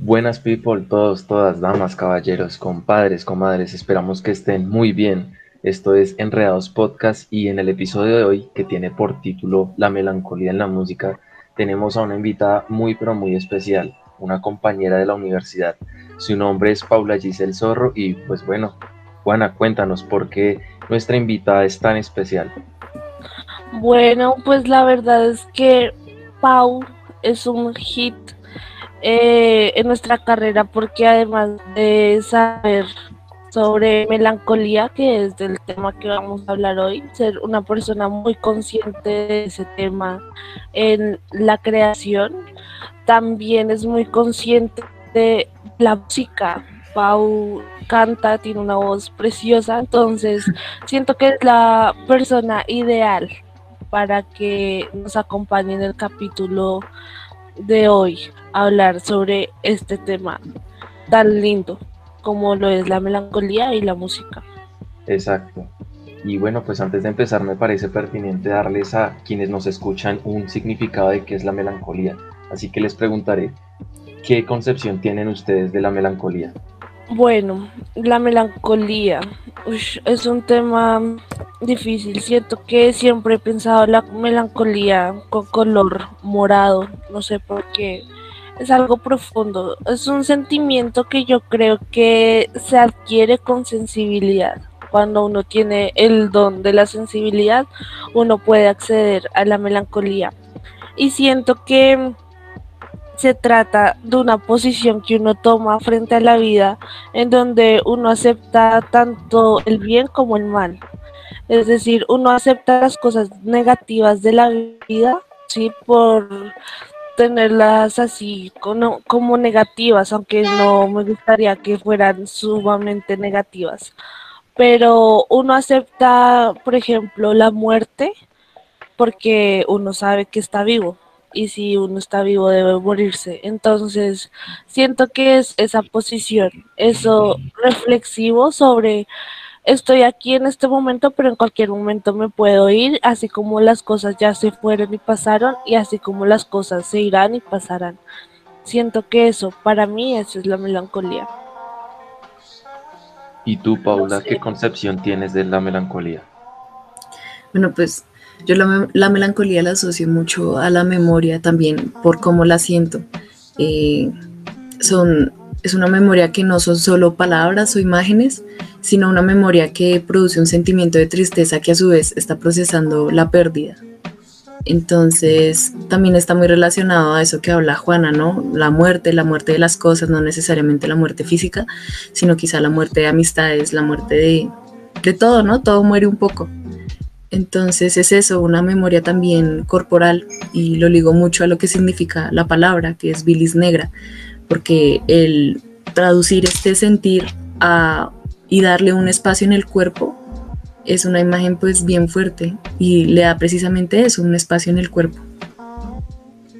Buenas people, todos, todas, damas, caballeros, compadres, comadres, esperamos que estén muy bien. Esto es Enredados Podcast y en el episodio de hoy, que tiene por título La melancolía en la música, tenemos a una invitada muy pero muy especial, una compañera de la universidad. Su nombre es Paula Giselle Zorro y pues bueno, Juana, cuéntanos por qué nuestra invitada es tan especial. Bueno, pues la verdad es que Pau es un hit eh, en nuestra carrera porque además de saber sobre melancolía, que es del tema que vamos a hablar hoy, ser una persona muy consciente de ese tema en la creación, también es muy consciente de la música. Pau canta, tiene una voz preciosa, entonces siento que es la persona ideal para que nos acompañe en el capítulo de hoy hablar sobre este tema tan lindo como lo es la melancolía y la música. Exacto. Y bueno, pues antes de empezar me parece pertinente darles a quienes nos escuchan un significado de qué es la melancolía. Así que les preguntaré, ¿qué concepción tienen ustedes de la melancolía? Bueno, la melancolía es un tema difícil. Siento que siempre he pensado la melancolía con color morado, no sé por qué. Es algo profundo, es un sentimiento que yo creo que se adquiere con sensibilidad. Cuando uno tiene el don de la sensibilidad, uno puede acceder a la melancolía. Y siento que se trata de una posición que uno toma frente a la vida en donde uno acepta tanto el bien como el mal. Es decir, uno acepta las cosas negativas de la vida, sí, por tenerlas así como, negativas, aunque no me gustaría que fueran sumamente negativas. Pero uno acepta, por ejemplo, la muerte porque uno sabe que está vivo y si uno está vivo debe morirse. Entonces, siento que es esa posición, eso reflexivo sobre estoy aquí en este momento, pero en cualquier momento me puedo ir, así como las cosas ya se fueron y pasaron, y así como las cosas se irán y pasarán. Siento que eso, para mí, eso es la melancolía. ¿Y tú, Paula, qué concepción tienes de la melancolía? Bueno, pues yo la, melancolía la asocio mucho a la memoria también por cómo la siento. Eh, son, es una memoria que no son solo palabras o imágenes, sino una memoria que produce un sentimiento de tristeza que a su vez está procesando la pérdida. Entonces, también está muy relacionado a eso que habla Juana, ¿no? La muerte, la muerte de las cosas, no necesariamente la muerte física, sino quizá la muerte de amistades, la muerte de, de todo, ¿no? Todo muere un poco. Entonces es eso, una memoria también corporal y lo ligo mucho a lo que significa la palabra, que es bilis negra, porque el traducir este sentir a, y darle un espacio en el cuerpo es una imagen pues bien fuerte y le da precisamente eso, un espacio en el cuerpo.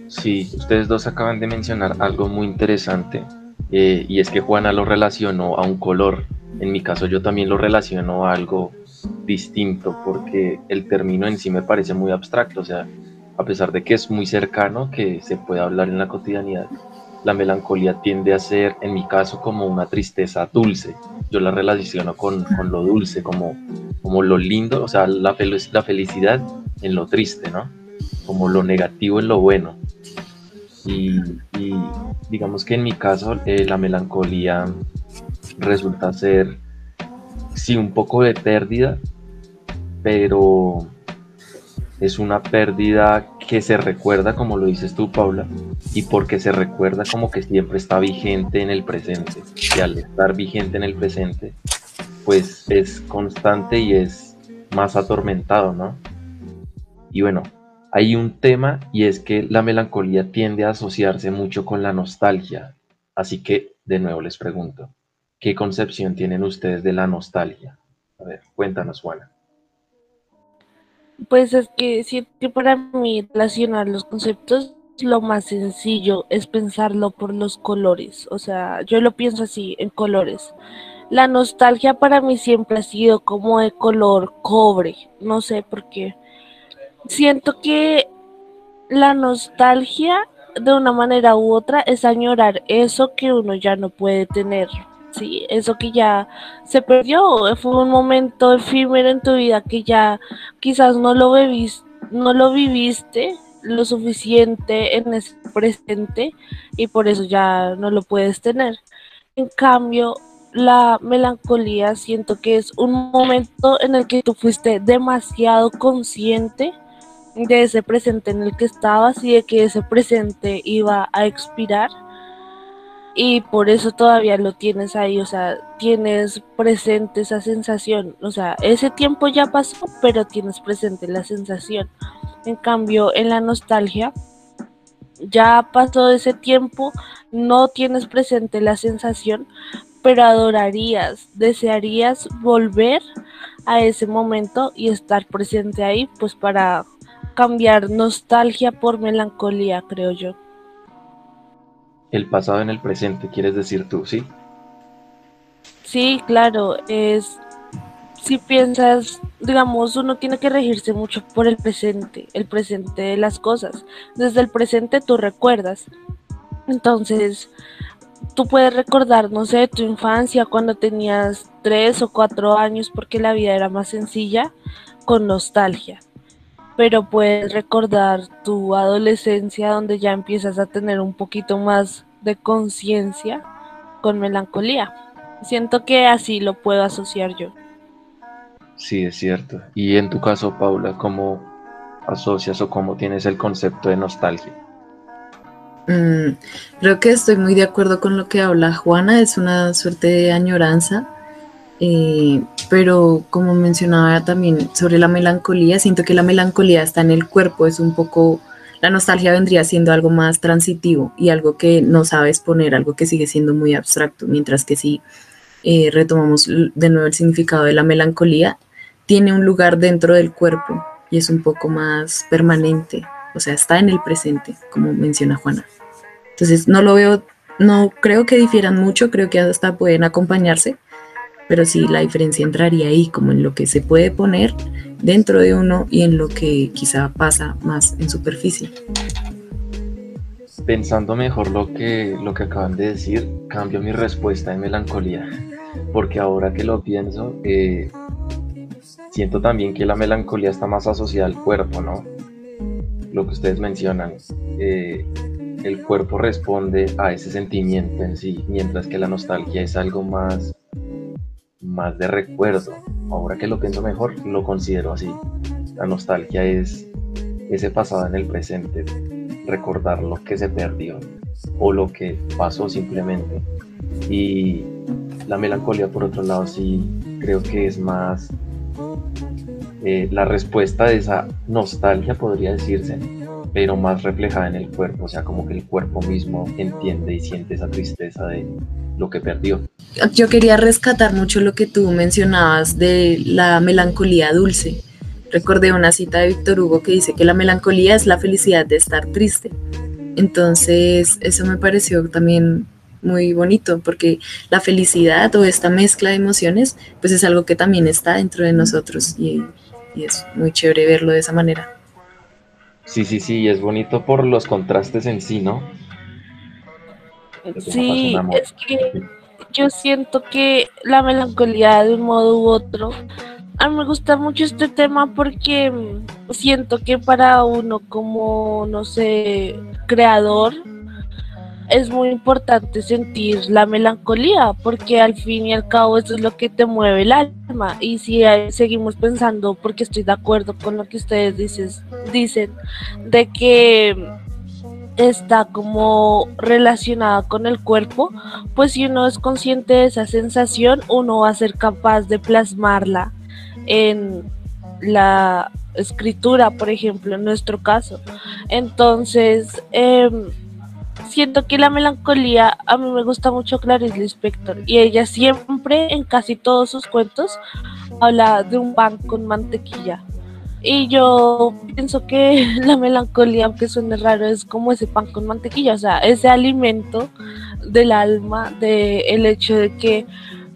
Sí, ustedes dos acaban de mencionar algo muy interesante eh, y es que Juana lo relacionó a un color. En mi caso yo también lo relaciono a algo distinto porque el término en sí me parece muy abstracto, o sea, a pesar de que es muy cercano, que se puede hablar en la cotidianidad, la melancolía tiende a ser, en mi caso, como una tristeza dulce. Yo la relaciono con, con lo dulce, como, como lo lindo, o sea, la, la felicidad en lo triste, ¿no? Como lo negativo en lo bueno. Y, digamos que en mi caso, eh, la melancolía resulta ser sí, un poco de pérdida, pero es una pérdida que se recuerda, como lo dices tú, Paula, y porque se recuerda como que siempre está vigente en el presente. Y al estar vigente en el presente, pues es constante y es más atormentado, ¿no? Y bueno, hay un tema y es que la melancolía tiende a asociarse mucho con la nostalgia. Así que, de nuevo les pregunto, ¿Qué concepción tienen ustedes de la nostalgia? A ver, cuéntanos, Juana. Pues es que sí que para mí relacionar los conceptos lo más sencillo es pensarlo por los colores. O sea, yo lo pienso así, en colores. La nostalgia para mí siempre ha sido como de color cobre. No sé por qué. Siento que la nostalgia de una manera u otra es añorar eso que uno ya no puede tener. Sí, eso que ya se perdió, fue un momento efímero en tu vida que ya quizás no lo no lo viviste lo suficiente en ese presente y por eso ya no lo puedes tener. En cambio, la melancolía siento que es un momento en el que tú fuiste demasiado consciente de ese presente en el que estabas y de que ese presente iba a expirar y por eso todavía lo tienes ahí, o sea, tienes presente esa sensación, o sea, ese tiempo ya pasó, pero tienes presente la sensación. En cambio, en la nostalgia, ya pasó ese tiempo, no tienes presente la sensación, pero adorarías, desearías volver a ese momento y estar presente ahí, pues para cambiar nostalgia por melancolía, creo yo. El pasado en el presente, quieres decir tú, ¿sí? Sí, claro, es si piensas, digamos, uno tiene que regirse mucho por el presente, el presente de las cosas. Desde el presente tú recuerdas. Entonces, tú puedes recordar, no sé, tu infancia cuando tenías tres o cuatro años porque la vida era más sencilla, con nostalgia pero puedes recordar tu adolescencia donde ya empiezas a tener un poquito más de conciencia con melancolía. Siento que así lo puedo asociar yo. Sí, es cierto. Y en tu caso, Paula, ¿cómo asocias o cómo tienes el concepto de nostalgia? Mm, creo que estoy muy de acuerdo con lo que habla Juana, es una suerte de añoranza eh, pero como mencionaba también sobre la melancolía, siento que la melancolía está en el cuerpo, es un poco, la nostalgia vendría siendo algo más transitivo y algo que no sabes poner, algo que sigue siendo muy abstracto, mientras que si eh, retomamos de nuevo el significado de la melancolía, tiene un lugar dentro del cuerpo y es un poco más permanente, o sea, está en el presente, como menciona Juana. Entonces, no lo veo, no creo que difieran mucho, creo que hasta pueden acompañarse, pero sí la diferencia entraría ahí, como en lo que se puede poner dentro de uno y en lo que quizá pasa más en superficie. Pensando mejor lo que, lo que acaban de decir, cambio mi respuesta de melancolía, porque ahora que lo pienso, eh, siento también que la melancolía está más asociada al cuerpo, ¿no? Lo que ustedes mencionan, eh, el cuerpo responde a ese sentimiento en sí, mientras que la nostalgia es algo más más de recuerdo. Ahora que lo pienso mejor, lo considero así. La nostalgia es ese pasado en el presente, recordar lo que se perdió o lo que pasó simplemente. Y la melancolía, por otro lado, sí creo que es más eh, la respuesta de esa nostalgia, podría decirse, pero más reflejada en el cuerpo, o sea, como que el cuerpo mismo entiende y siente esa tristeza de lo que perdió. Yo quería rescatar mucho lo que tú mencionabas de la melancolía dulce. Recordé una cita de Víctor Hugo que dice que la melancolía es la felicidad de estar triste. Entonces, eso me pareció también muy bonito porque la felicidad o esta mezcla de emociones, pues es algo que también está dentro de nosotros y, y es muy chévere verlo de esa manera. Sí, sí, sí, es bonito por los contrastes en sí, ¿no? Sí, es que yo siento que la melancolía de un modo u otro, a mí me gusta mucho este tema porque siento que para uno como, no sé, creador, es muy importante sentir la melancolía, porque al fin y al cabo eso es lo que te mueve el alma. Y si seguimos pensando, porque estoy de acuerdo con lo que ustedes dices, dicen, de que está como relacionada con el cuerpo, pues si uno es consciente de esa sensación, uno va a ser capaz de plasmarla en la escritura, por ejemplo, en nuestro caso. Entonces, eh, siento que la melancolía, a mí me gusta mucho Clarice Lispector y ella siempre en casi todos sus cuentos habla de un pan con mantequilla. Y yo pienso que la melancolía, aunque suene raro, es como ese pan con mantequilla, o sea, ese alimento del alma, del el hecho de que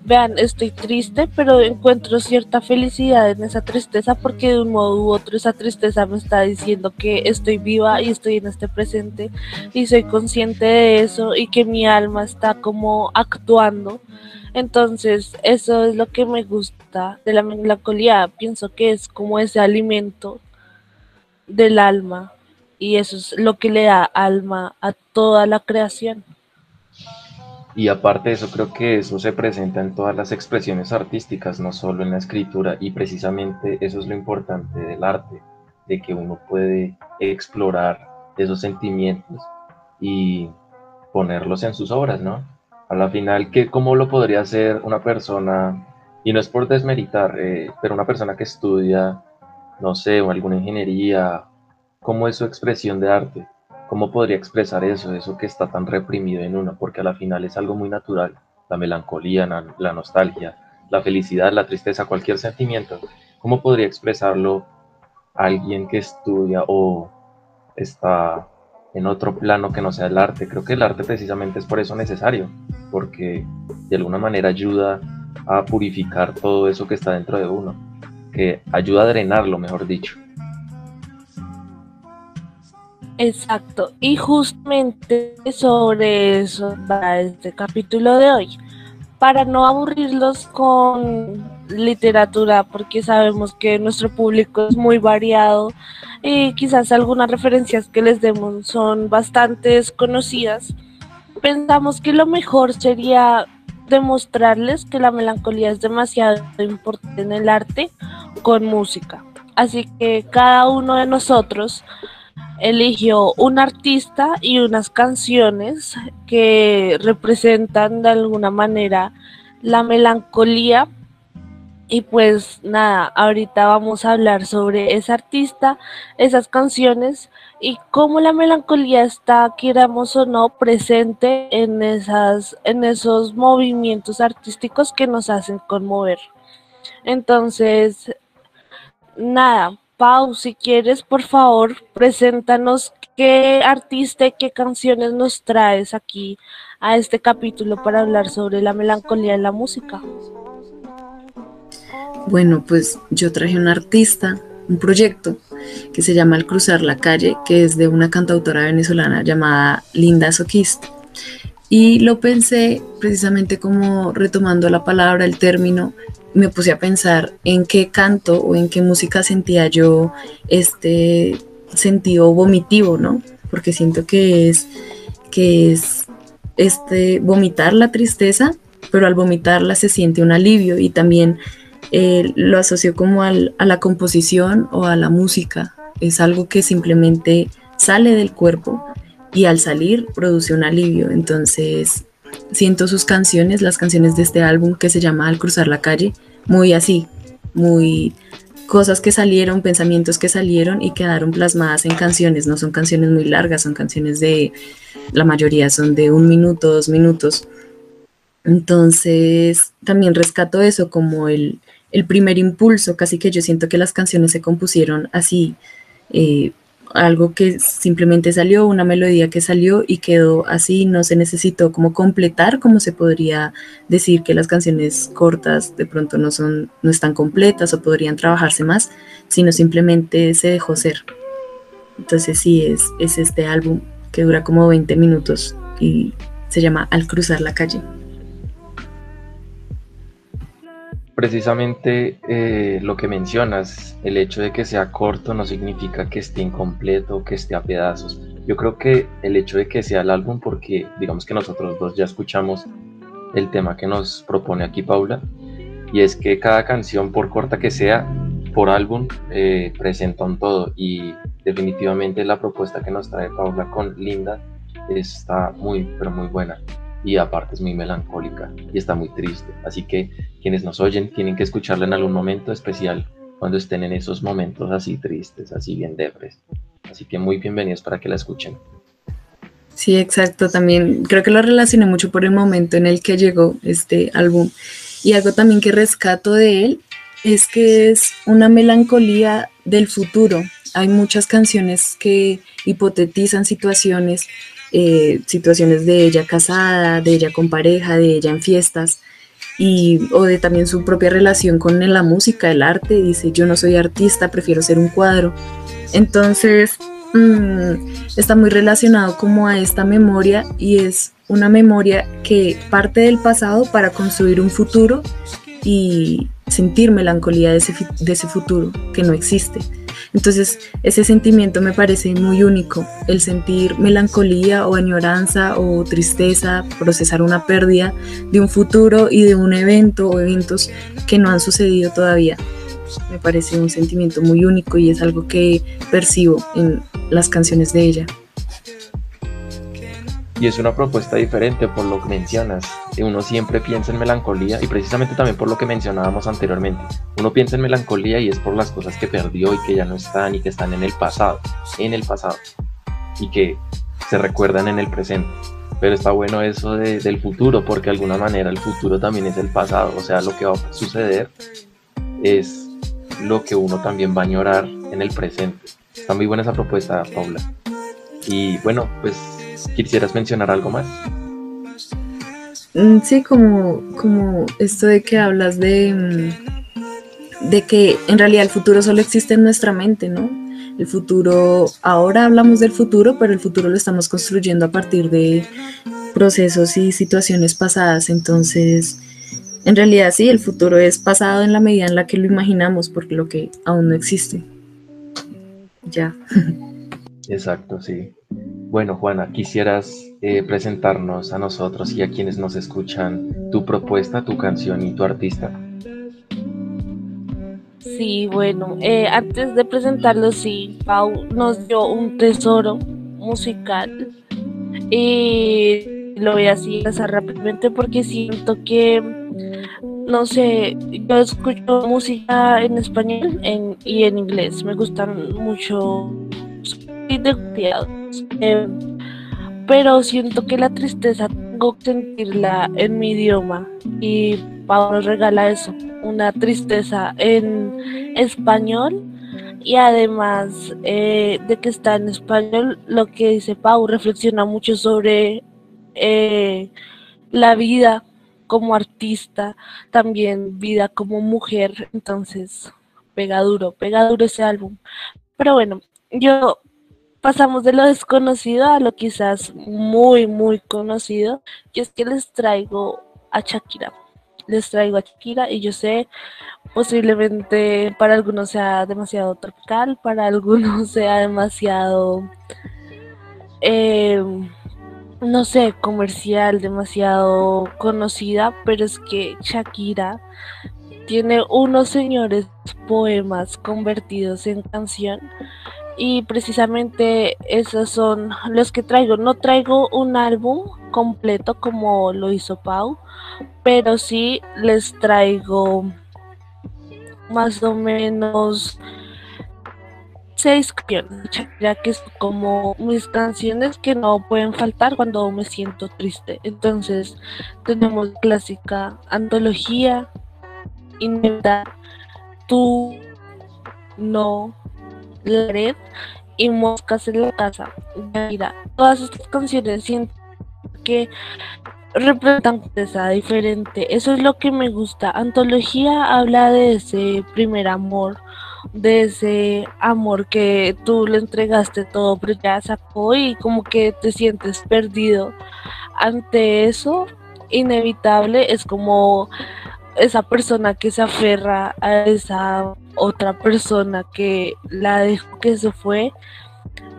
vean, estoy triste, pero encuentro cierta felicidad en esa tristeza porque de un modo u otro esa tristeza me está diciendo que estoy viva y estoy en este presente y soy consciente de eso y que mi alma está como actuando. Entonces, eso es lo que me gusta de la melancolía. Pienso que es como ese alimento del alma y eso es lo que le da alma a toda la creación. Y aparte de eso, creo que eso se presenta en todas las expresiones artísticas, no solo en la escritura, y precisamente eso es lo importante del arte, de que uno puede explorar esos sentimientos y ponerlos en sus obras, ¿no? A la final, ¿qué, ¿cómo lo podría hacer una persona, y no es por desmeritar, eh, pero una persona que estudia, no sé, o alguna ingeniería, ¿cómo es su expresión de arte? ¿Cómo podría expresar eso, eso que está tan reprimido en uno? Porque a la final es algo muy natural, la melancolía, la, nostalgia, la felicidad, la tristeza, cualquier sentimiento. ¿Cómo podría expresarlo alguien que estudia o está en otro plano que no sea el arte? Creo que el arte precisamente es por eso necesario, porque de alguna manera ayuda a purificar todo eso que está dentro de uno, que ayuda a drenarlo, mejor dicho. Exacto, y justamente sobre eso va este capítulo de hoy, para no aburrirlos con literatura, porque sabemos que nuestro público es muy variado y quizás algunas referencias que les demos son bastante desconocidas. Pensamos que lo mejor sería demostrarles que la melancolía es demasiado importante en el arte con música. Así que cada uno de nosotros eligió un artista y unas canciones que representan de alguna manera la melancolía. Y pues nada, ahorita vamos a hablar sobre ese artista, esas canciones y cómo la melancolía está, queramos o no, presente en, esas, en esos movimientos artísticos que nos hacen conmover. Entonces, nada, Pau, si quieres, por favor, preséntanos qué artista y qué canciones nos traes aquí a este capítulo para hablar sobre la melancolía en la música. Bueno, pues yo traje un artista, un proyecto que se llama Al cruzar la calle, que es de una cantautora venezolana llamada Linda Soquist. Y lo pensé precisamente como retomando la palabra, el término, me puse a pensar en qué canto o en qué música sentía yo este sentido vomitivo, ¿no? Porque siento que es, que es este, vomitar la tristeza, pero al vomitarla se siente un alivio y también eh, lo asocio como a la composición o a la música. Es algo que simplemente sale del cuerpo y al salir produce un alivio. Entonces siento sus canciones, las canciones de este álbum que se llama Al cruzar la calle, muy así, muy cosas que salieron, pensamientos que salieron y quedaron plasmadas en canciones. No son canciones muy largas, son canciones de, la mayoría son de un minuto, dos minutos. Entonces, también rescato eso como el, el primer impulso, casi que yo siento que las canciones se compusieron así, eh, algo que simplemente salió, una melodía que salió y quedó así, no se necesitó como completar, como se podría decir que las canciones cortas de pronto no son, no están completas o podrían trabajarse más, sino simplemente se dejó ser. Entonces sí, es, es este álbum que dura como 20 minutos y se llama Al cruzar la calle. Precisamente eh, lo que mencionas, el hecho de que sea corto no significa que esté incompleto, que esté a pedazos. Yo creo que el hecho de que sea el álbum, porque digamos que nosotros dos ya escuchamos el tema que nos propone aquí Paula, y es que cada canción, por corta que sea, por álbum, eh, presenta un todo. Y definitivamente la propuesta que nos trae Paula con Linda está muy, pero muy buena y aparte es muy melancólica y está muy triste. Así que quienes nos oyen tienen que escucharla en algún momento especial cuando estén en esos momentos así tristes, así bien debres. Así que muy bienvenidos para que la escuchen. Sí, exacto. También creo que lo relacioné mucho por el momento en el que llegó este álbum. Y algo también que rescato de él es que es una melancolía del futuro. Hay muchas canciones que hipotetizan situaciones eh, situaciones de ella casada, de ella con pareja, de ella en fiestas. y o de también su propia relación con la música, el arte, dice, yo no soy artista, prefiero ser un cuadro. Entonces, mm, está muy relacionado como a esta memoria y es una memoria que parte del pasado para construir un futuro y sentir melancolía de ese, de ese futuro que no existe. Entonces, ese sentimiento me parece muy único, el sentir melancolía o añoranza o tristeza, procesar una pérdida de un futuro y de un evento o eventos que no han sucedido todavía. Me parece un sentimiento muy único y es algo que percibo en las canciones de ella. Y es una propuesta diferente por lo que mencionas. Uno siempre piensa en melancolía y precisamente también por lo que mencionábamos anteriormente. Uno piensa en melancolía y es por las cosas que perdió y que ya no están y que están en el pasado, en el pasado. Y que se recuerdan en el presente. Pero está bueno eso del futuro porque de alguna manera el futuro también es el pasado. O sea, lo que va a suceder es lo que uno también va a añorar en el presente. Está muy buena esa propuesta, Paula. Y bueno, pues ¿Quisieras mencionar algo más? Mm, sí, como, como esto de que hablas de, mm, de que en realidad el futuro solo existe en nuestra mente, ¿no? El futuro, ahora hablamos del futuro, pero el futuro lo estamos construyendo a partir de procesos y situaciones pasadas. Entonces, en realidad sí, el futuro es pasado en la medida en la que lo imaginamos, porque lo que aún no existe. Ya. Exacto, sí. Bueno, Juana, quisieras eh, presentarnos a nosotros y a quienes nos escuchan tu propuesta, tu canción y tu artista. Sí, bueno, eh, antes de presentarlo, sí, Pau nos dio un tesoro musical y lo voy a decir rápidamente porque siento que, no sé, yo escucho música en español y en inglés, me gustan mucho eh, pero siento que la tristeza tengo que sentirla en mi idioma. Y Pau nos regala eso, una tristeza en español. Y además eh, de que está en español, lo que dice Pau reflexiona mucho sobre eh, la vida como artista, también vida como mujer, entonces pega duro, pega duro ese álbum. Pero bueno, yo pasamos de lo desconocido a lo quizás muy, muy conocido, y es que les traigo a Shakira. Les traigo a Shakira y yo sé, posiblemente para algunos sea demasiado tropical, para algunos sea demasiado, eh, no sé, comercial, demasiado conocida, pero es que Shakira tiene unos señores poemas convertidos en canción y precisamente esos son los que traigo. No traigo un álbum completo como lo hizo Pau, pero sí les traigo más o menos seis canciones, ya que es como mis canciones que no pueden faltar cuando me siento triste. Entonces tenemos clásica, antología, inventar, tú, no, la red y moscas en la casa. Mira, todas estas canciones siento que representan esa diferente. Eso es lo que me gusta. Antología habla de ese primer amor, de ese amor que tú le entregaste todo, pero ya sacó y como que te sientes perdido. Ante eso, inevitable es como esa persona que se aferra a esa otra persona que la dejó que se fue,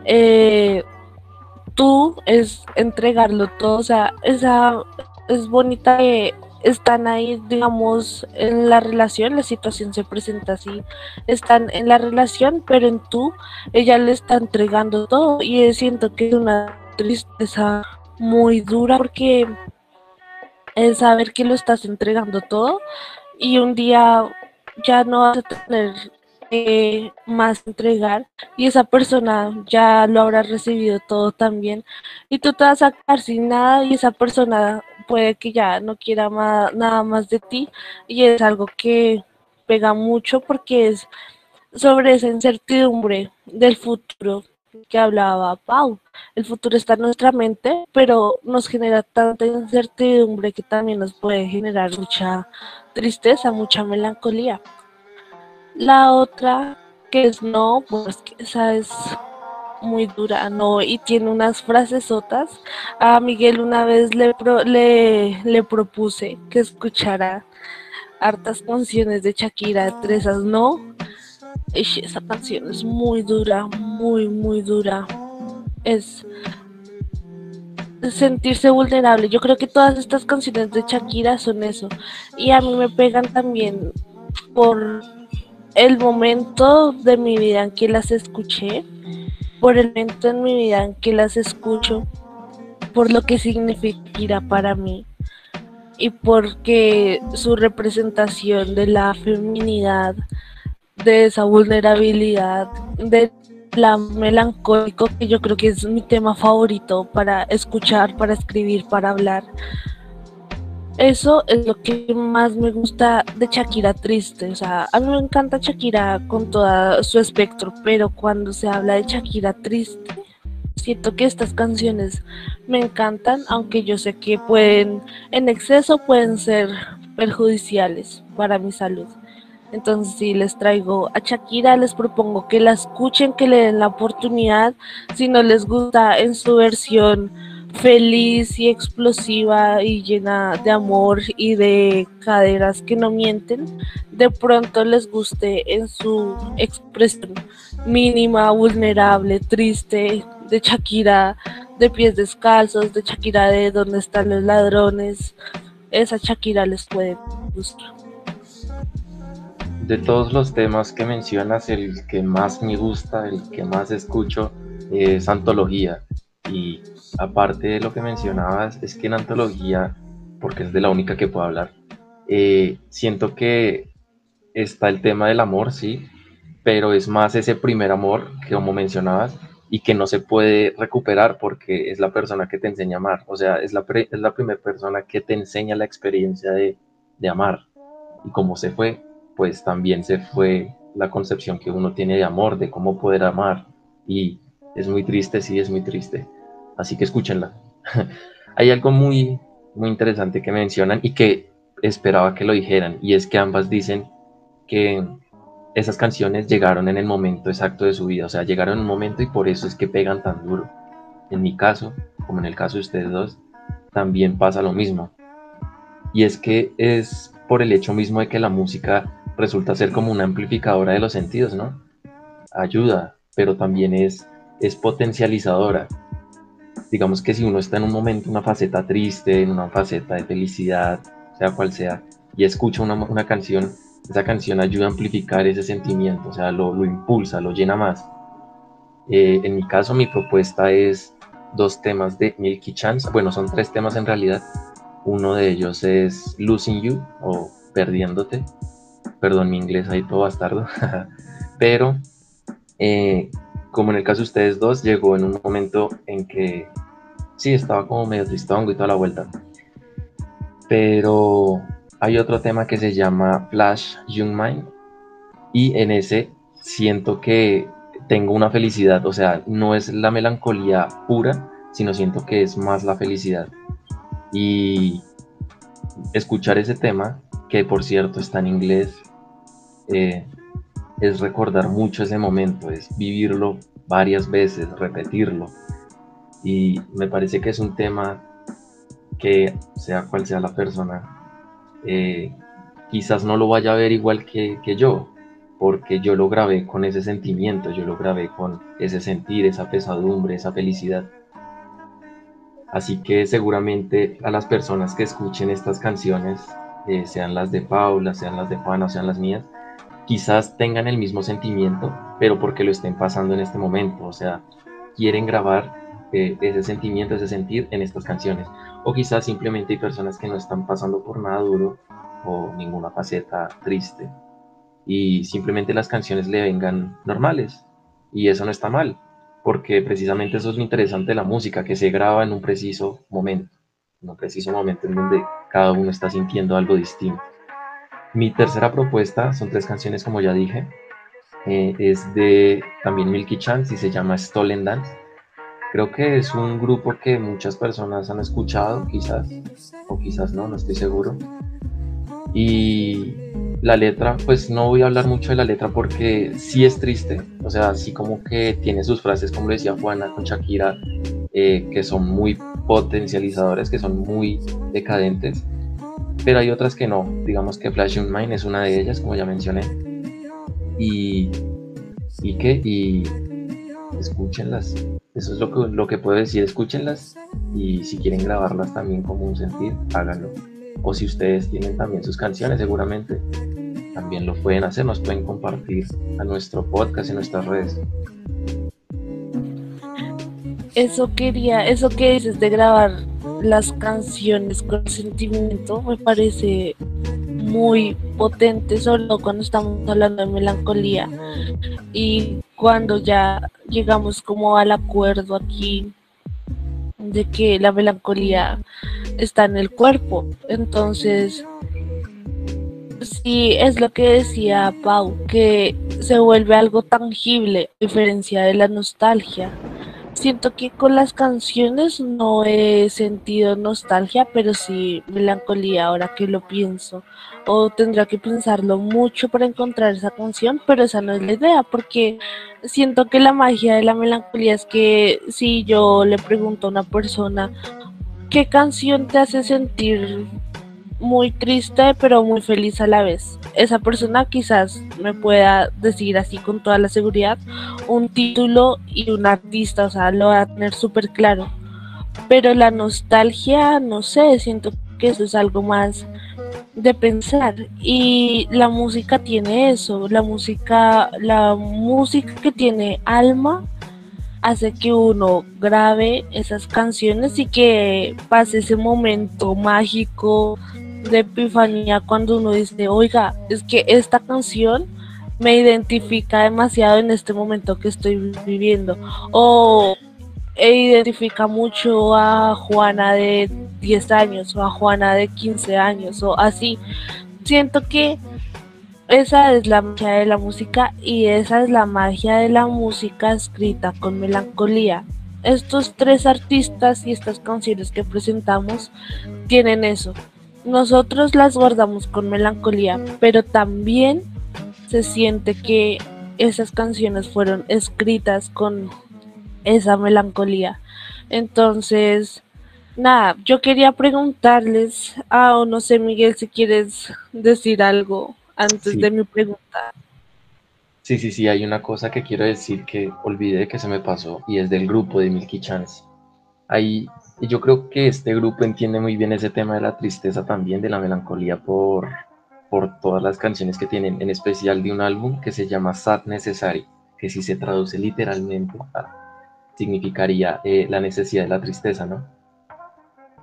eh, tú es entregarlo todo, o sea, esa es bonita que están ahí, digamos, en la relación, la situación se presenta así, están en la relación, pero en tú, ella le está entregando todo y siento que es una tristeza muy dura porque es saber que lo estás entregando todo y un día ya no vas a tener eh, más entregar y esa persona ya lo habrá recibido todo también. Y tú te vas a quedar sin nada y esa persona puede que ya no quiera nada más de ti. Y es algo que pega mucho porque es sobre esa incertidumbre del futuro que hablaba Pau. El futuro está en nuestra mente, pero nos genera tanta incertidumbre que también nos puede generar mucha tristeza, mucha melancolía. La otra que es no, pues esa es muy dura, ¿no? Y tiene unas frases sotas. A Miguel una vez le, le, le propuse que escuchara hartas canciones de Shakira, entre esas no. Esa canción es muy dura, muy, muy dura. Es sentirse vulnerable. Yo creo que todas estas canciones de Shakira son eso. Y a mí me pegan también por el momento de mi vida en que las escuché por el momento en mi vida en que las escucho, por lo que significa para mí y porque su representación de la feminidad, de esa vulnerabilidad, de la melancólico, que yo creo que es mi tema favorito para escuchar, para escribir, para hablar. Eso es lo que más me gusta de Shakira triste. O sea, a mí me encanta Shakira con todo su espectro, pero cuando se habla de Shakira triste, siento que estas canciones me encantan, aunque yo sé que pueden, en exceso pueden ser perjudiciales para mi salud. Entonces, si les traigo a Shakira, les propongo que la escuchen, que le den la oportunidad. Si no les gusta en su versión feliz y explosiva y llena de amor y de caderas que no mienten, de pronto les guste en su expresión mínima, vulnerable, triste, de Shakira de pies descalzos, de Shakira de dónde están los ladrones. Esa Shakira les puede gustar. De todos los temas que mencionas, el que más me gusta, el que más escucho es antología. Y aparte de lo que mencionabas, es que en antología, porque es de la única que puedo hablar, eh, siento que está el tema del amor, sí, pero es más ese primer amor que como mencionabas y que no se puede recuperar porque es la persona que te enseña a amar, o sea, es la, es la primera persona que te enseña la experiencia de, de amar y como se fue, pues también se fue la concepción que uno tiene de amor, de cómo poder amar y es muy triste, sí, es muy triste. Así que escúchenla. Hay algo muy, muy interesante que mencionan y que esperaba que lo dijeran, y es que ambas dicen que esas canciones llegaron en el momento exacto de su vida, o sea, llegaron en un momento y por eso es que pegan tan duro. En mi caso, como en el caso de ustedes dos, también pasa lo mismo. Y es que es por el hecho mismo de que la música resulta ser como una amplificadora de los sentidos, ¿no? Ayuda, pero también es, es potencializadora digamos que si uno está en un momento, una faceta triste, en una faceta de felicidad, sea cual sea, y escucha una, una canción, esa canción ayuda a amplificar ese sentimiento, o sea, lo, lo impulsa, lo llena más. Eh, en mi caso, mi propuesta es dos temas de Milky Chance, bueno, son tres temas en realidad. Uno de ellos es Losing You o Perdiéndote. Perdón, mi inglés ahí todo bastardo. Pero, eh, como en el caso de ustedes dos, llegó en un momento en que sí, estaba como medio tristongo y toda la vuelta. Pero hay otro tema que se llama Flash Young Mind y en ese siento que tengo una felicidad, o sea, no es la melancolía pura, sino siento que es más la felicidad. Y escuchar ese tema, que por cierto está en inglés, eh, es recordar mucho ese momento, es vivirlo varias veces, repetirlo, y me parece que es un tema que, sea cual sea la persona, eh, quizás no lo vaya a ver igual que, que yo, porque yo lo grabé con ese sentimiento, yo lo grabé con ese sentir, esa pesadumbre, esa felicidad. Así que seguramente a las personas que escuchen estas canciones, eh, sean las de Paula, sean las de Juana, sean las mías, quizás tengan el mismo sentimiento, pero porque lo estén pasando en este momento, o sea, quieren grabar ese sentimiento, ese sentir en estas canciones. O quizás simplemente hay personas que no están pasando por nada duro o ninguna faceta triste. Y simplemente las canciones le vengan normales. Y eso no está mal porque precisamente eso es lo interesante de la música que se graba en un preciso momento en un preciso momento en donde cada uno está sintiendo algo distinto mi tercera propuesta son tres canciones como ya dije eh, es de también Milky Chance y se llama Stolen Dance. Creo que es un grupo que muchas personas han escuchado, quizás, o quizás no, no estoy seguro. Y la letra, pues no voy a hablar mucho de la letra porque sí es triste, o sea, así como que tiene sus frases, como decía Juana con Shakira, eh, que son muy potencializadores, que son muy decadentes, pero hay otras que no, digamos que Flash in Mind es una de ellas, como ya mencioné, y, y que, y escúchenlas, eso es lo que, lo que puedo decir, escúchenlas, y si quieren grabarlas también como un sentir, háganlo, o si ustedes tienen también sus canciones, seguramente también lo pueden hacer, nos pueden compartir a nuestro podcast en nuestras redes. Eso quería, eso que dices de grabar las canciones con sentimiento me parece muy potente, solo cuando estamos hablando de melancolía y cuando ya llegamos como al acuerdo aquí de que la melancolía está en el cuerpo. Entonces, sí, es lo que decía Pau, que se vuelve algo tangible, a diferencia de la nostalgia siento que con las canciones no he sentido nostalgia, pero sí melancolía ahora que lo pienso. O tendrá que pensarlo mucho para encontrar esa canción, pero esa no es la idea, porque siento que la magia de la melancolía es que si yo le pregunto a una persona, ¿qué canción te hace sentir muy triste pero muy feliz a la vez. Esa persona quizás me pueda decir así con toda la seguridad un título y un artista, o sea, lo va a tener súper claro. Pero la nostalgia, no sé, siento que eso es algo más de pensar y la música tiene eso, la música, la música que tiene alma hace que uno grabe esas canciones y que pase ese momento mágico de epifanía cuando uno dice, oiga, es que esta canción me identifica demasiado en este momento que estoy viviendo. O identifica mucho a Juana de 10 años o a Juana de 15 años o así. Siento que esa es la magia de la música y esa es la magia de la música escrita con melancolía. Estos tres artistas y estas canciones que presentamos tienen eso, nosotros las guardamos con melancolía, pero también se siente que esas canciones fueron escritas con esa melancolía. Entonces, nada, yo quería preguntarles, ah, o no sé, Miguel, si quieres decir algo antes de mi pregunta. Sí, sí, sí, hay una cosa que quiero decir que olvidé que se me pasó y es del grupo de Milky Chance. Hay y yo creo que este grupo entiende muy bien ese tema de la tristeza también, de la melancolía por, por todas las canciones que tienen, en especial de un álbum que se llama Sad Necessary, que si se traduce literalmente significaría eh, la necesidad de la tristeza, ¿no?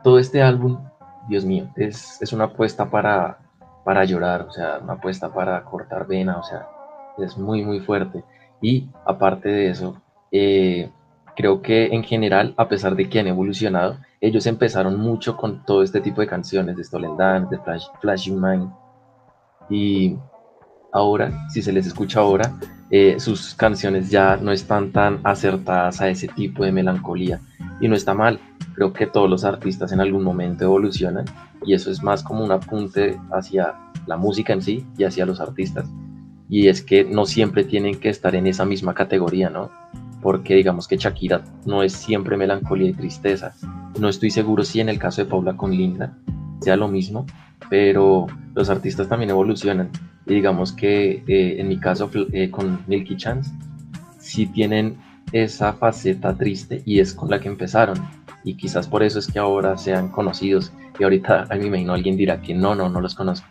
Todo este álbum, Dios mío, es, es una apuesta para, para llorar, o sea, una apuesta para cortar vena, o sea, es muy, muy fuerte. Y aparte de eso, eh, creo que en general, a pesar de que han evolucionado, ellos empezaron mucho con todo este tipo de canciones, de Stolen Dance, de Flash, Flashing Mind. Y ahora, si se les escucha ahora, eh, sus canciones ya no están tan acertadas a ese tipo de melancolía. Y no está mal, creo que todos los artistas en algún momento evolucionan y eso es más como un apunte hacia la música en sí y hacia los artistas. Y es que no siempre tienen que estar en esa misma categoría, ¿no? Porque digamos que Shakira no es siempre melancolía y tristeza. No estoy seguro si en el caso de Paula con Linda sea lo mismo, pero los artistas también evolucionan. Y digamos que eh, en mi caso eh, con Milky Chance, sí tienen esa faceta triste y es con la que empezaron. Y quizás por eso es que ahora sean conocidos. Y ahorita a mí me imagino alguien dirá que no, no, no los conozco.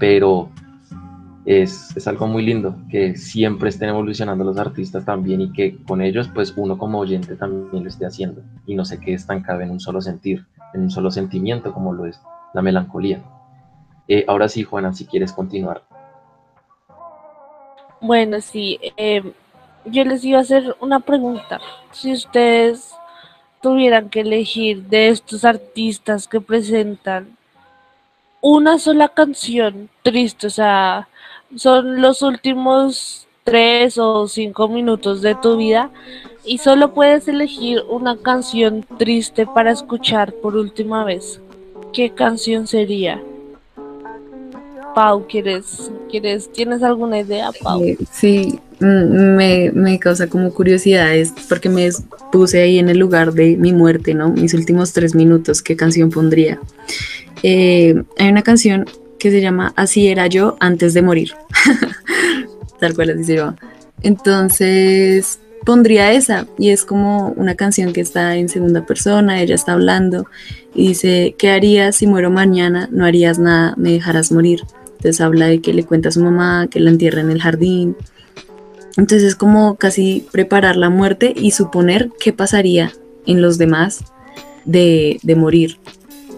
Pero es, algo muy lindo, que siempre estén evolucionando los artistas también y que con ellos pues uno como oyente también lo esté haciendo y no se quede estancado en un solo sentir, en un solo sentimiento como lo es la melancolía. Eh, ahora sí, Juana, si quieres continuar. Bueno, sí, eh, yo les iba a hacer una pregunta. Si ustedes tuvieran que elegir de estos artistas que presentan una sola canción triste, o sea, son los últimos tres o cinco minutos de tu vida y solo puedes elegir una canción triste para escuchar por última vez, ¿qué canción sería? Pau, ¿quieres, quieres, ¿tienes alguna idea, Pau? Eh, sí, mm, me, me, causa como curiosidad, porque me puse ahí en el lugar de mi muerte, ¿no? Mis últimos tres minutos, ¿qué canción pondría? Eh, hay una canción que se llama Así era yo antes de morir, tal cual así se llama. Entonces, pondría esa y es como una canción que está en segunda persona, ella está hablando y dice, ¿qué harías si muero mañana? No harías nada, me dejarás morir. Entonces habla de que le cuenta a su mamá, que la entierra en el jardín. Entonces es como casi preparar la muerte y suponer qué pasaría en los demás de, morir.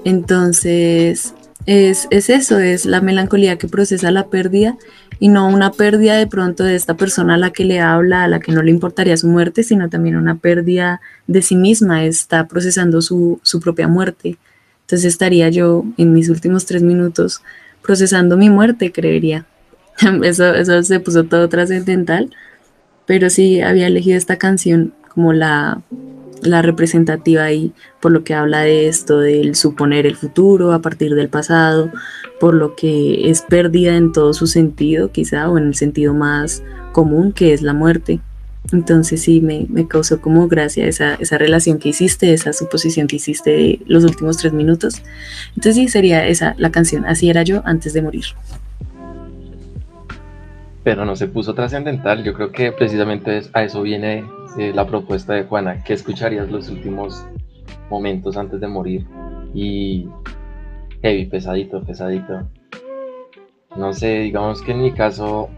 Entonces es, es, eso, es la melancolía que procesa la pérdida y no una pérdida de pronto de esta persona a la que le habla, a la que no le importaría su muerte, sino también una pérdida de sí misma, está procesando su, su propia muerte. Entonces estaría yo en mis últimos tres minutos procesando mi muerte, creería. Eso, eso se puso todo trascendental, pero sí había elegido esta canción como la, la representativa ahí, por lo que habla de esto, del suponer el futuro a partir del pasado, por lo que es pérdida en todo su sentido, quizá, o en el sentido más común, que es la muerte. Entonces sí, me, me causó como gracia esa, esa, relación que hiciste, esa suposición que hiciste los últimos tres minutos. Entonces sí, sería esa la canción, así era yo antes de morir. Pero no se puso trascendental, yo creo que precisamente a eso viene eh, la propuesta de Juana, que escucharías los últimos momentos antes de morir. Y heavy, pesadito, pesadito. No sé, digamos que en mi caso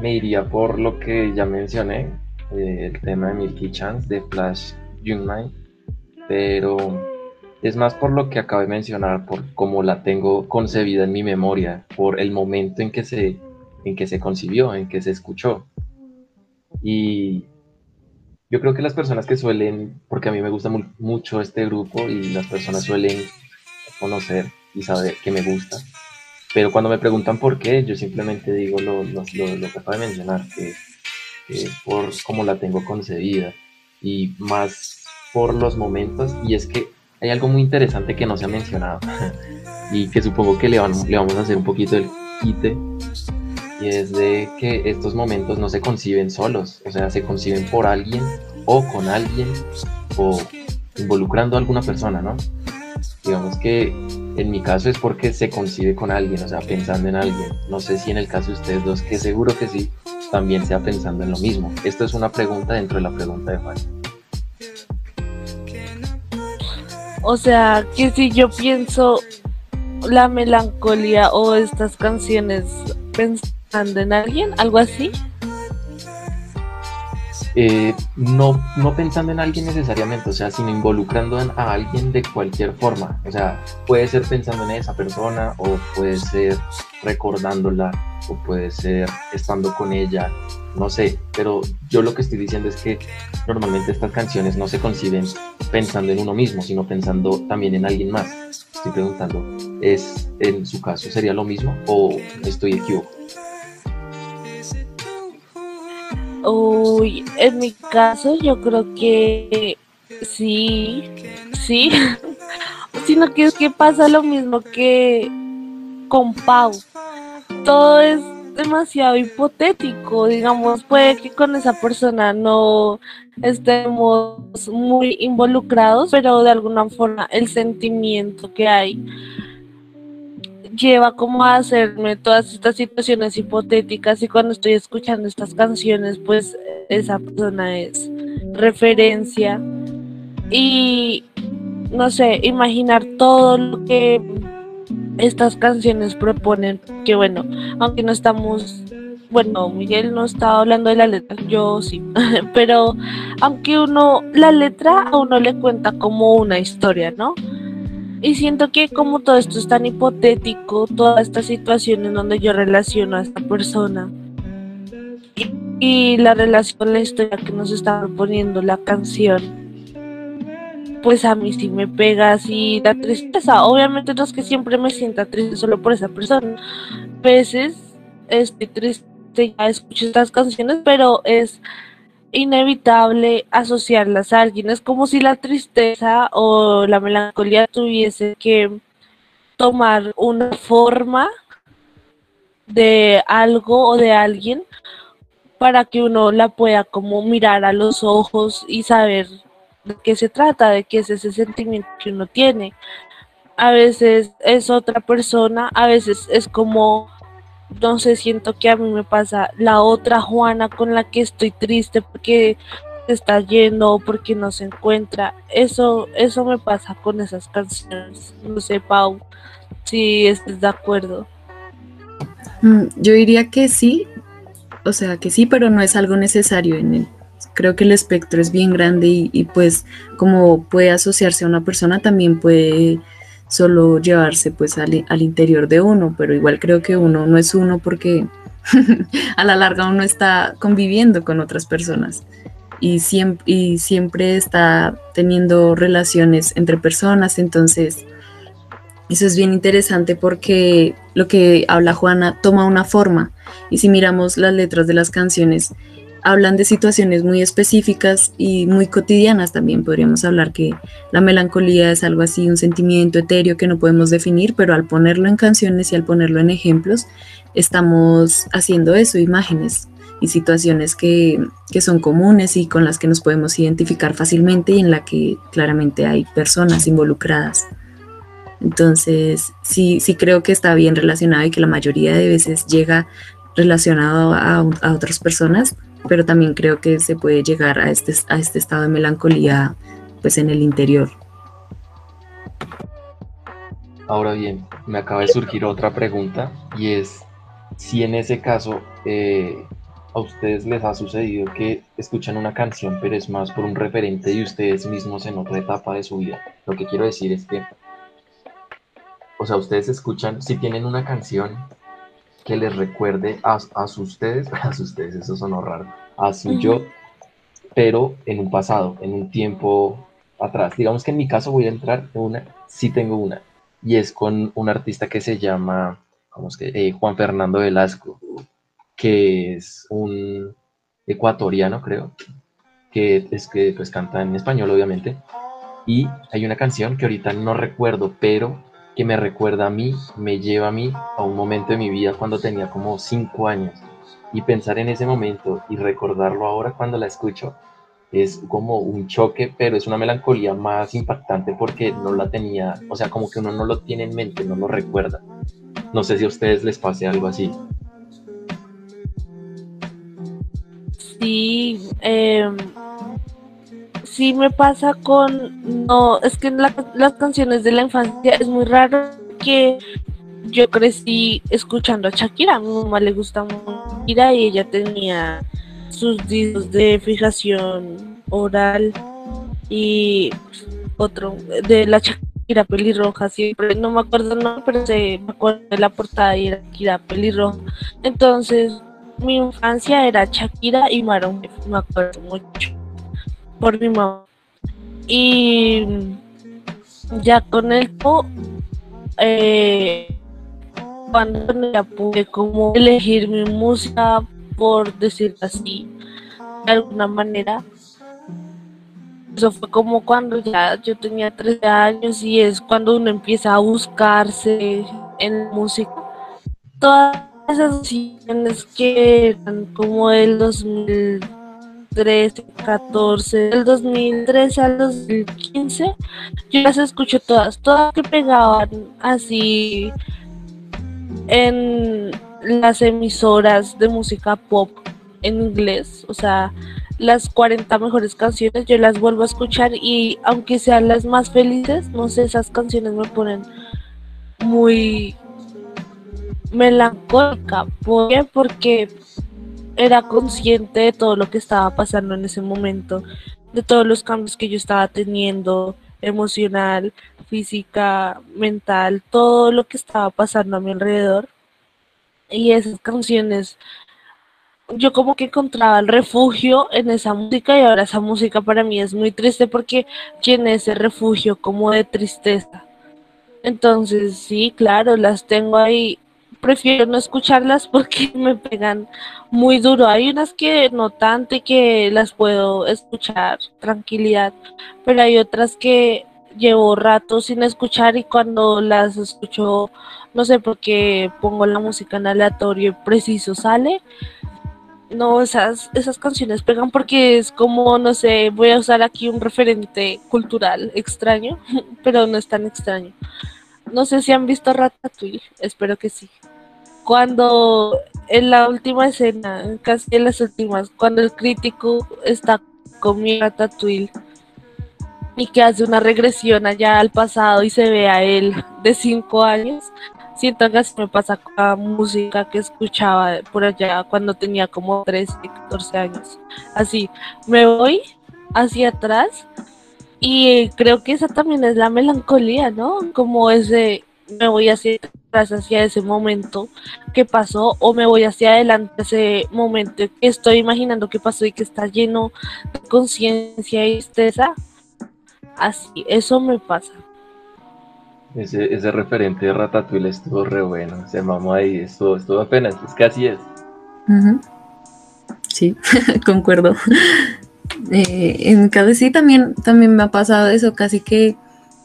me iría por lo que ya mencioné, el tema de Milky Chance de Flash Young pero es más por lo que acabo de mencionar, por cómo la tengo concebida en mi memoria, por el momento en que se, en que se concibió, en que se escuchó. Y yo creo que las personas que suelen, porque a mí me gusta mucho este grupo y las personas suelen conocer y saber que me gusta, pero cuando me preguntan por qué, yo simplemente digo lo, lo, lo, lo que acabo de mencionar, que eh, por cómo la tengo concebida y más por los momentos. Y es que hay algo muy interesante que no se ha mencionado y que supongo que le, le vamos a hacer un poquito el quite. Y es de que estos momentos no se conciben solos, o sea, se conciben por alguien o con alguien o involucrando a alguna persona, ¿no? Digamos que en mi caso es porque se concibe con alguien, o sea, pensando en alguien. No sé si en el caso de ustedes dos, que seguro que sí, también sea pensando en lo mismo. Esto es una pregunta dentro de la pregunta de Juan. O sea, que si yo pienso la melancolía o estas canciones en alguien, algo así. Eh, no, no pensando en alguien necesariamente, o sea, sino involucrando a alguien de cualquier forma. O sea, puede ser pensando en esa persona o puede ser recordándola o puede ser estando con ella, no sé, pero yo lo que estoy diciendo es que normalmente estas canciones no se conciben pensando en uno mismo, sino pensando también en alguien más. Estoy preguntando, ¿es en su caso sería lo mismo o estoy equivocado? Uy, en mi caso yo creo que sí, sí, sino que es que pasa lo mismo que con Pau. Todo es demasiado hipotético, digamos, puede que con esa persona no estemos muy involucrados, pero de alguna forma el sentimiento que hay lleva como a hacerme todas estas situaciones hipotéticas y cuando estoy escuchando estas canciones, pues esa persona es referencia y no sé, imaginar todo lo que estas canciones proponen que bueno, aunque no estamos, bueno, Miguel no estaba hablando de la letra, yo sí, pero aunque uno, la letra a uno le cuenta como una historia, ¿no? Y siento que como todo esto es tan hipotético, toda esta situación en donde yo relaciono a esta persona y, la relación, la historia que nos está proponiendo la canción, pues a mí sí me pega así la tristeza. Obviamente no es que siempre me sienta triste solo por esa persona. A veces estoy triste ya escucho estas canciones, pero es inevitable asociarlas a alguien. Es como si la tristeza o la melancolía tuviese que tomar una forma de algo o de alguien para que uno la pueda como mirar a los ojos y saber de qué se trata, de qué es ese sentimiento que uno tiene. A veces es otra persona, a veces es como, sé, siento que a mí me pasa la otra Juana con la que estoy triste porque se está yendo o porque no se encuentra. Eso, eso me pasa con esas canciones. No sé, Pau, si estás de acuerdo. Mm, yo diría que sí, o sea que sí, pero no es algo necesario en él. Creo que el espectro es bien grande y, pues como puede asociarse a una persona, también puede solo llevarse pues al, interior de uno, pero igual creo que uno no es uno porque a la larga uno está conviviendo con otras personas y siempre, y siempre está teniendo relaciones entre personas, entonces eso es bien interesante porque lo que habla Juana toma una forma y si miramos las letras de las canciones, hablan de situaciones muy específicas y muy cotidianas también. Podríamos hablar que la melancolía es algo así, un sentimiento etéreo que no podemos definir, pero al ponerlo en canciones y al ponerlo en ejemplos, estamos haciendo eso, imágenes y situaciones que, que son comunes y con las que nos podemos identificar fácilmente y en la que claramente hay personas involucradas. Entonces, sí, sí creo que está bien relacionado y que la mayoría de veces llega relacionado a, otras personas, pero también creo que se puede llegar a este, a este estado de melancolía pues en el interior. Ahora bien, me acaba de surgir otra pregunta y es si en ese caso eh, a ustedes les ha sucedido que escuchan una canción pero es más por un referente de ustedes mismos en otra etapa de su vida. Lo que quiero decir es que, o sea, ustedes escuchan, si tienen una canción que les recuerde a, a ustedes, a ustedes, eso sonó raro, a su yo, pero en un pasado, en un tiempo atrás. Digamos que en mi caso voy a entrar en una, sí tengo una, y es con un artista que se llama, ¿cómo es que? Eh, Juan Fernando Velasco, que es un ecuatoriano, creo, que es que pues canta en español, obviamente, y hay una canción que ahorita no recuerdo, pero que me recuerda a mí, me lleva a mí a un momento de mi vida cuando tenía como cinco años. Y pensar en ese momento y recordarlo ahora cuando la escucho es como un choque, pero es una melancolía más impactante porque no la tenía, o sea, como que uno no lo tiene en mente, no lo recuerda. No sé si a ustedes les pase algo así. Sí, eh, sí me pasa con, no, es que en las canciones de la infancia es muy raro que yo crecí escuchando a Shakira, a mi mamá le gusta mucho Shakira y ella tenía sus discos de fijación oral y otro de la Shakira pelirroja, siempre no me acuerdo no, pero se me acuerdo de la portada y era Shakira pelirroja. Entonces, mi infancia era Shakira y Maroon, me acuerdo mucho por mi mamá. Y ya con el eh, cuando ya pude como elegir mi música, por decir así, de alguna manera. Eso fue como cuando ya yo tenía 13 años y es cuando uno empieza a buscarse en música. Todas esas canciones que eran como el 2000 2013, 14, del 2013 al 2015, yo las escucho todas, todas que pegaban así en las emisoras de música pop en inglés, o sea, las 40 mejores canciones yo las vuelvo a escuchar y aunque sean las más felices, no sé, esas canciones me ponen muy melancólica. ¿Por qué? Porque era consciente de todo lo que estaba pasando en ese momento, de todos los cambios que yo estaba teniendo, emocional, física, mental, todo lo que estaba pasando a mi alrededor. Y esas canciones, yo como que encontraba el refugio en esa música y ahora esa música para mí es muy triste porque tiene ese refugio como de tristeza. Entonces, sí, claro, las tengo ahí prefiero no escucharlas porque me pegan muy duro. Hay unas que no tanto y que las puedo escuchar tranquilidad, pero hay otras que llevo rato sin escuchar y cuando las escucho, no sé por qué pongo la música en aleatorio y preciso sale. No, esas, esas canciones pegan porque es como, no sé, voy a usar aquí un referente cultural extraño, pero no es tan extraño. No sé si han visto Ratatouille, espero que sí. Cuando en la última escena, casi en las últimas, cuando el crítico está con mi Ratatouille y que hace una regresión allá al pasado y se ve a él de cinco años, siento que así me pasa con la música que escuchaba por allá cuando tenía como 13, 14 años. Así, me voy hacia atrás y creo que esa también es la melancolía, ¿no? Como ese, me voy hacia atrás, hacia ese momento que pasó, o me voy hacia adelante, ese momento que estoy imaginando que pasó y que está lleno de conciencia y tristeza. Así, eso me pasa. Ese, ese referente de Ratatouille estuvo re bueno, se mamó ahí, estuvo, estuvo apenas, es que así es. Sí, concuerdo. Eh, en cada sí también, también me ha pasado eso, casi que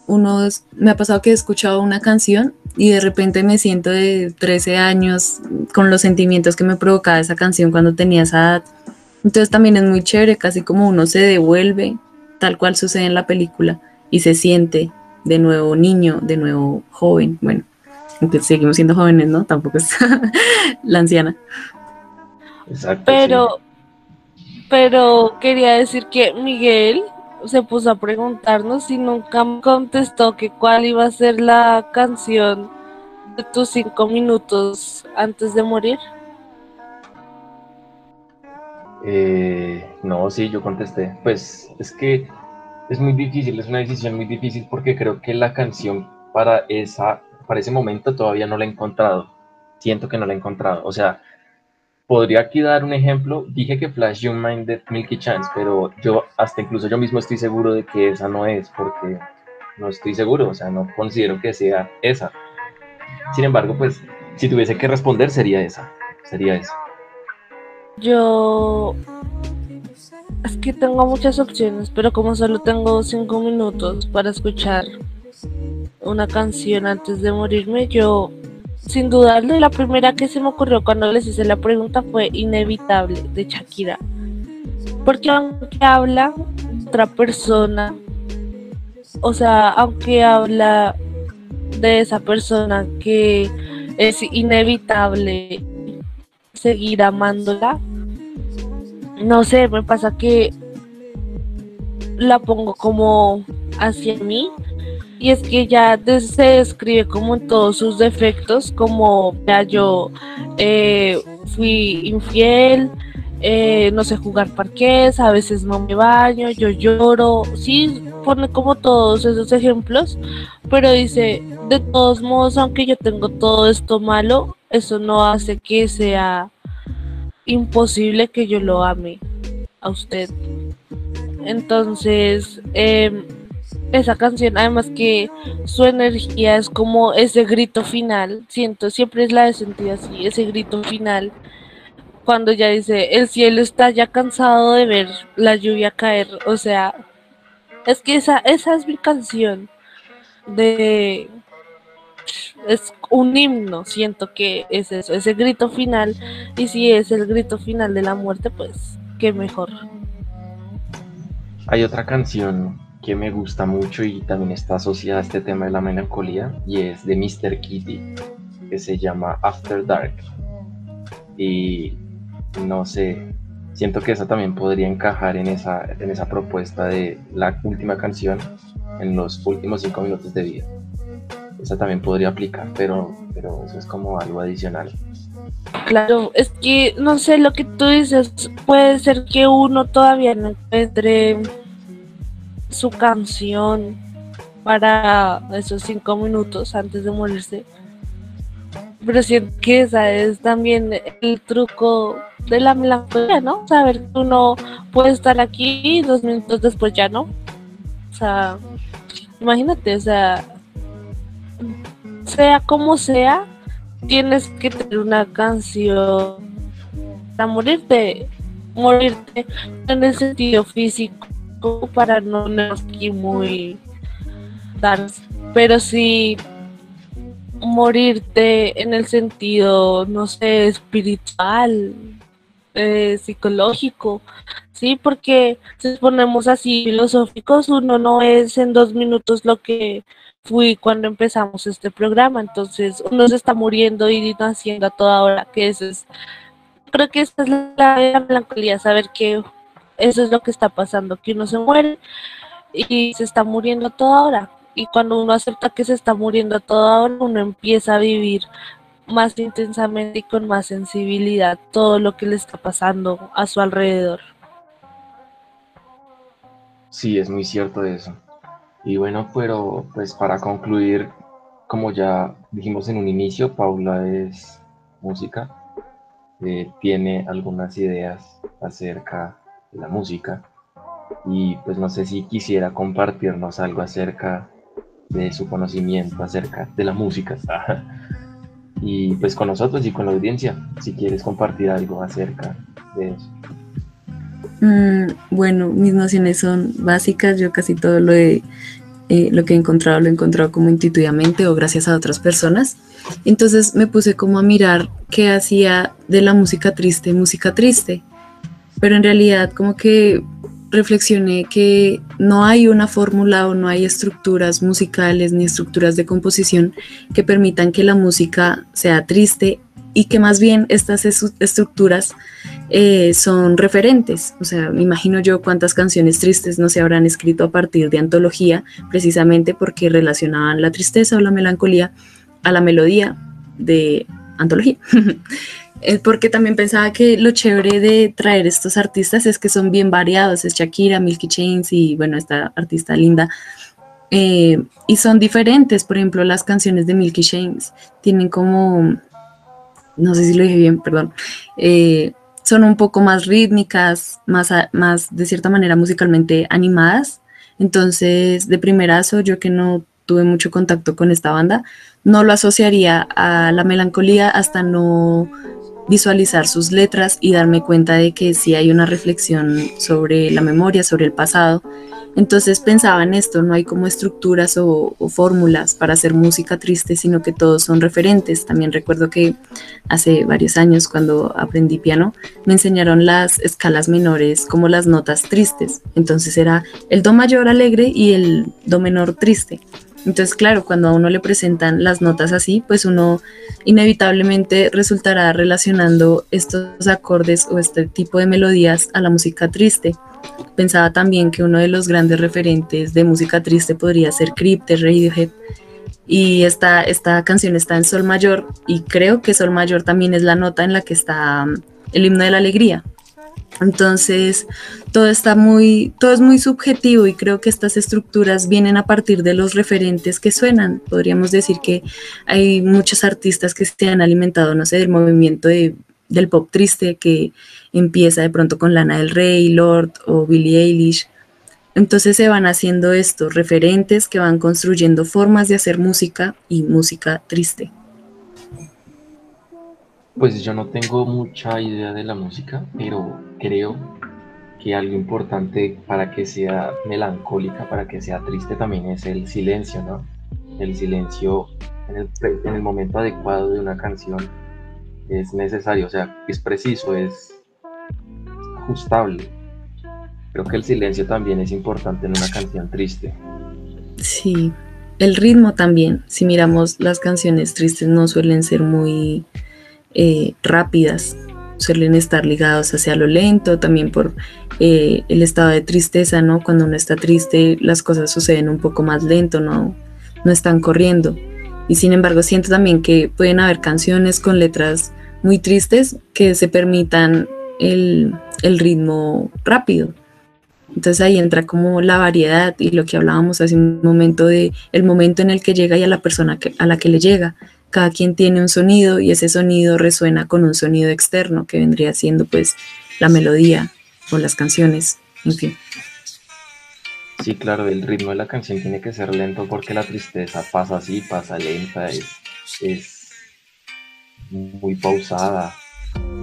uno, me ha pasado que he escuchado una canción y de repente me siento de 13 años con los sentimientos que me provocaba esa canción cuando tenía esa edad. Entonces también es muy chévere, casi como uno se devuelve, tal cual sucede en la película, y se siente de nuevo niño, de nuevo joven. Bueno, aunque seguimos siendo jóvenes, ¿no? Tampoco es la anciana. Exacto. Pero, pero quería decir que Miguel se puso a preguntarnos si nunca contestó que cuál iba a ser la canción de tus cinco minutos antes de morir. Eh, no, sí, yo contesté. Pues es que es muy difícil, es una decisión muy difícil porque creo que la canción para esa, para ese momento todavía no la he encontrado. Siento que no la he encontrado. O sea, podría aquí dar un ejemplo. Dije que Flash Young Mind de Milky Chance, pero yo hasta incluso yo mismo estoy seguro de que esa no es, porque no estoy seguro, o sea, no considero que sea esa. Sin embargo, pues, si tuviese que responder, sería esa. Sería esa. Yo. Es que tengo muchas opciones, pero como solo tengo cinco minutos para escuchar una canción antes de morirme, yo sin dudarlo, la primera que se me ocurrió cuando les hice la pregunta fue Inevitable de Shakira. Porque aunque habla otra persona, o sea, aunque habla de esa persona que es inevitable seguir amándola, no sé, me pasa que la pongo como hacia mí y es que ya se describe como en todos sus defectos, como ya yo eh, fui infiel, eh, no sé jugar parqués, a veces no me baño, yo lloro, sí, pone como todos esos ejemplos, pero dice, de todos modos, aunque yo tengo todo esto malo, eso no hace que sea imposible que yo lo ame a usted. Entonces, eh, esa canción, además que su energía es como ese grito final, siento, siempre es la de sentir así, ese grito final, cuando ya dice, el cielo está ya cansado de ver la lluvia caer, o sea, es que esa, esa es mi canción de... Es un himno, siento que es eso, ese grito final, y si es el grito final de la muerte, pues qué mejor. Hay otra canción que me gusta mucho y también está asociada a este tema de la melancolía y es de Mr. Kitty, que se llama After Dark. Y no sé, siento que esa también podría encajar en esa, en esa propuesta de la última canción en los últimos cinco minutos de vida. Esa también podría aplicar, pero, pero eso es como algo adicional. Claro, es que no sé lo que tú dices, puede ser que uno todavía no encuentre su canción para esos cinco minutos antes de morirse. Pero siento que esa es también el truco de la melancolía, ¿no? Saber que uno puede estar aquí y dos minutos después ya no. O sea, imagínate, o sea, sea como sea, tienes que tener una canción para morirte, morirte en el sentido físico para no aquí muy pero sí morirte en el sentido, no sé, espiritual, eh, psicológico, sí, porque si ponemos así filosóficos, uno no es en dos minutos lo que fui cuando empezamos este programa, entonces uno se está muriendo y naciendo a toda hora, que eso es, creo que esa es la melancolía, saber que eso es lo que está pasando, que uno se muere y se está muriendo a toda hora. Y cuando uno acepta que se está muriendo a toda hora, uno empieza a vivir más intensamente y con más sensibilidad todo lo que le está pasando a su alrededor. Sí, es muy cierto eso. Y bueno, pero pues para concluir, como ya dijimos en un inicio, Paula es música, eh, tiene algunas ideas acerca la música y pues no sé si quisiera compartirnos algo acerca de su conocimiento acerca de la música y pues con nosotros y con la audiencia si quieres compartir algo acerca de eso. Mm, bueno, mis nociones son básicas, yo casi todo lo, he, eh, lo que he encontrado lo he encontrado como intuitivamente o gracias a otras personas. Entonces me puse como a mirar qué hacía de la música triste, música triste. Pero en realidad como que reflexioné que no hay una fórmula o no hay estructuras musicales ni estructuras de composición que permitan que la música sea triste y que más bien estas estructuras eh, son referentes. O sea, me imagino yo cuántas canciones tristes no se habrán escrito a partir de antología, precisamente porque relacionaban la tristeza o la melancolía a la melodía de antología. porque también pensaba que lo chévere de traer estos artistas es que son bien variados, es Shakira, Milky Chains y bueno, esta artista linda. Eh, y son diferentes, por ejemplo, las canciones de Milky Chains tienen como, no sé si lo dije bien, perdón, eh, son un poco más rítmicas, más, más de cierta manera musicalmente animadas. Entonces, de primerazo, yo que no tuve mucho contacto con esta banda, no lo asociaría a la melancolía hasta no visualizar sus letras y darme cuenta de que sí hay una reflexión sobre la memoria, sobre el pasado entonces pensaba en esto, no hay como estructuras o, fórmulas para hacer música triste, sino que todos son referentes. También recuerdo que hace varios años cuando aprendí piano, me enseñaron las escalas menores como las notas tristes. Entonces era el do mayor alegre y el do menor triste. Entonces, claro, cuando a uno le presentan las notas así, pues uno inevitablemente resultará relacionando estos acordes o este tipo de melodías a la música triste. Pensaba también que uno de los grandes referentes de música triste podría ser de Radiohead. Y esta, esta canción está en Sol Mayor y creo que Sol Mayor también es la nota en la que está um, el himno de la alegría. Entonces, todo está muy, todo es muy subjetivo y creo que estas estructuras vienen a partir de los referentes que suenan. Podríamos decir que hay muchos artistas que se han alimentado, no sé, del movimiento del pop triste que empieza de pronto con Lana del Rey, Lord o Billie Eilish. Entonces se van haciendo estos referentes que van construyendo formas de hacer música y música triste. Pues yo no tengo mucha idea de la música, pero creo que algo importante para que sea melancólica, para que sea triste también es el silencio, ¿no? El silencio en el, en el momento adecuado de una canción es necesario, o sea, es preciso, es ajustable. Creo que el silencio también es importante en una canción triste. Sí, el ritmo también. Si miramos las canciones tristes no suelen ser muy eh, rápidas, suelen estar ligados hacia lo lento, también por eh, el estado de tristeza, ¿no? Cuando uno está triste las cosas suceden un poco más lento, ¿no? No están corriendo. Y sin embargo siento también que pueden haber canciones con letras muy tristes que se permitan el, ritmo rápido. Entonces ahí entra como la variedad y lo que hablábamos hace un momento de el momento en el que llega y a la persona a la que le llega. Cada quien tiene un sonido y ese sonido resuena con un sonido externo que vendría siendo pues la melodía o las canciones, en fin. Sí, claro, el ritmo de la canción tiene que ser lento porque la tristeza pasa así, pasa lenta, es, muy pausada,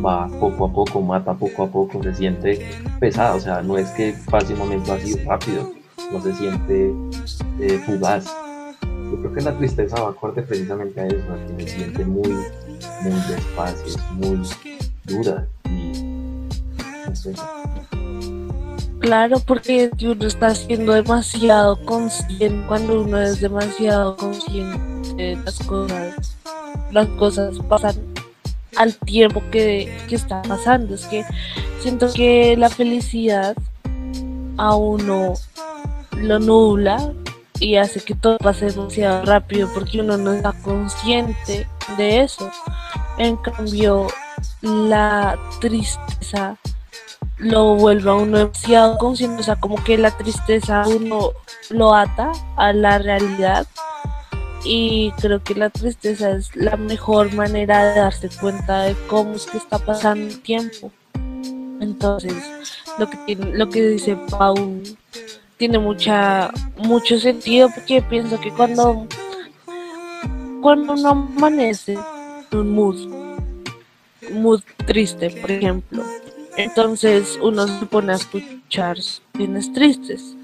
va poco a poco, mata poco a poco, se siente pesada, o sea, no es que pase un momento así rápido, no se siente eh, fugaz. Yo creo que la tristeza va acorde precisamente a eso, a que se siente muy, muy despacio, muy dura y. Claro, porque uno está siendo demasiado consciente cuando uno es demasiado consciente de las cosas. Las cosas pasan al tiempo que, que está pasando. Es que siento que la felicidad a uno lo nubla y hace que todo pase demasiado rápido porque uno no está consciente de eso. En cambio, la tristeza lo vuelve a uno demasiado consciente, o sea, como que la tristeza uno lo ata a la realidad y creo que la tristeza es la mejor manera de darse cuenta de cómo es que está pasando el tiempo. Entonces, lo que lo que dice Paul tiene mucha mucho sentido porque pienso que cuando cuando uno amanece un mood mood triste, por ejemplo, entonces uno se pone a escuchar bienes tristes